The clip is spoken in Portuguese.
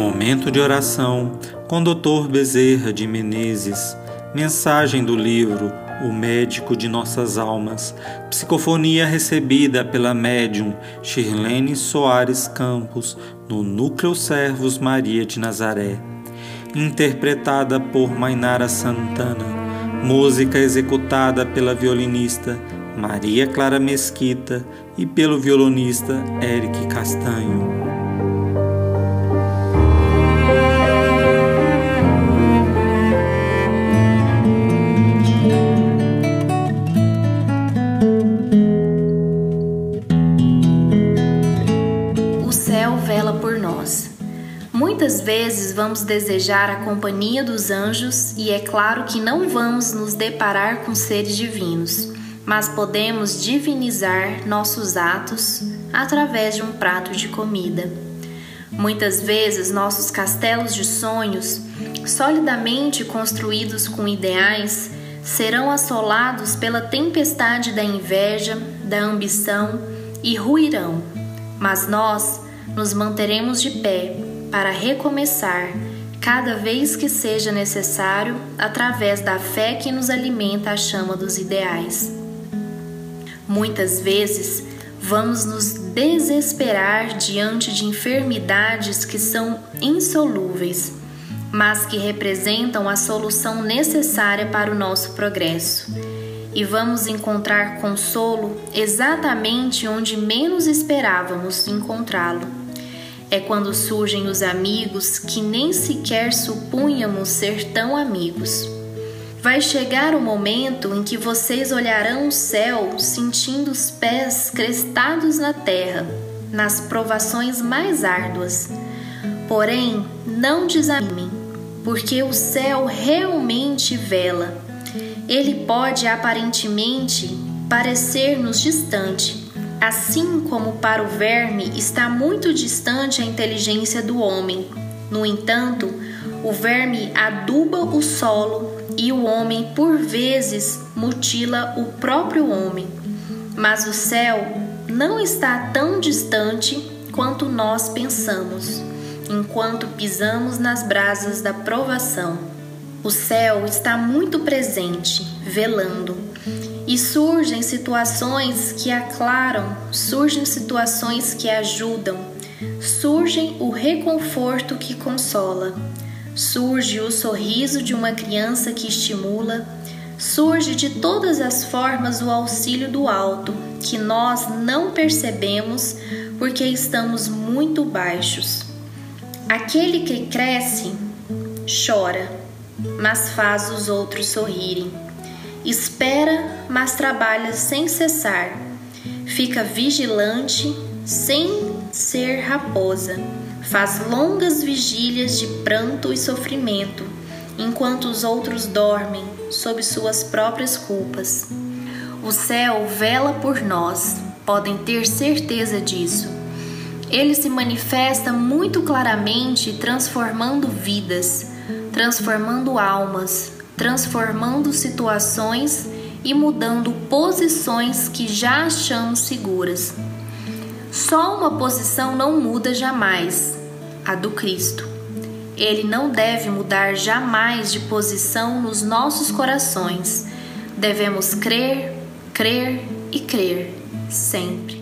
Momento de oração com Dr. Bezerra de Menezes. Mensagem do livro O Médico de Nossas Almas. Psicofonia recebida pela médium Shirlene Soares Campos no Núcleo Servos Maria de Nazaré. Interpretada por Mainara Santana. Música executada pela violinista Maria Clara Mesquita e pelo violonista Eric Castanho. Muitas vezes vamos desejar a companhia dos anjos e é claro que não vamos nos deparar com seres divinos, mas podemos divinizar nossos atos através de um prato de comida. Muitas vezes nossos castelos de sonhos, solidamente construídos com ideais, serão assolados pela tempestade da inveja, da ambição e ruirão, mas nós nos manteremos de pé para recomeçar cada vez que seja necessário através da fé que nos alimenta a chama dos ideais. Muitas vezes vamos nos desesperar diante de enfermidades que são insolúveis, mas que representam a solução necessária para o nosso progresso. E vamos encontrar consolo exatamente onde menos esperávamos encontrá-lo é quando surgem os amigos que nem sequer supunhamos ser tão amigos. Vai chegar o momento em que vocês olharão o céu sentindo os pés crestados na terra, nas provações mais árduas. Porém, não desanimem, porque o céu realmente vela. Ele pode aparentemente parecer-nos distante, Assim como para o verme está muito distante a inteligência do homem. No entanto, o verme aduba o solo e o homem, por vezes, mutila o próprio homem. Mas o céu não está tão distante quanto nós pensamos, enquanto pisamos nas brasas da provação. O céu está muito presente, velando e surgem situações que aclaram, surgem situações que ajudam, surgem o reconforto que consola, surge o sorriso de uma criança que estimula, surge de todas as formas o auxílio do alto, que nós não percebemos porque estamos muito baixos. Aquele que cresce chora, mas faz os outros sorrirem. Espera, mas trabalha sem cessar. Fica vigilante, sem ser raposa. Faz longas vigílias de pranto e sofrimento, enquanto os outros dormem sob suas próprias culpas. O céu vela por nós, podem ter certeza disso. Ele se manifesta muito claramente, transformando vidas, transformando almas, transformando situações e mudando posições que já achamos seguras. Só uma posição não muda jamais, a do Cristo. Ele não deve mudar jamais de posição nos nossos corações. Devemos crer, crer e crer sempre.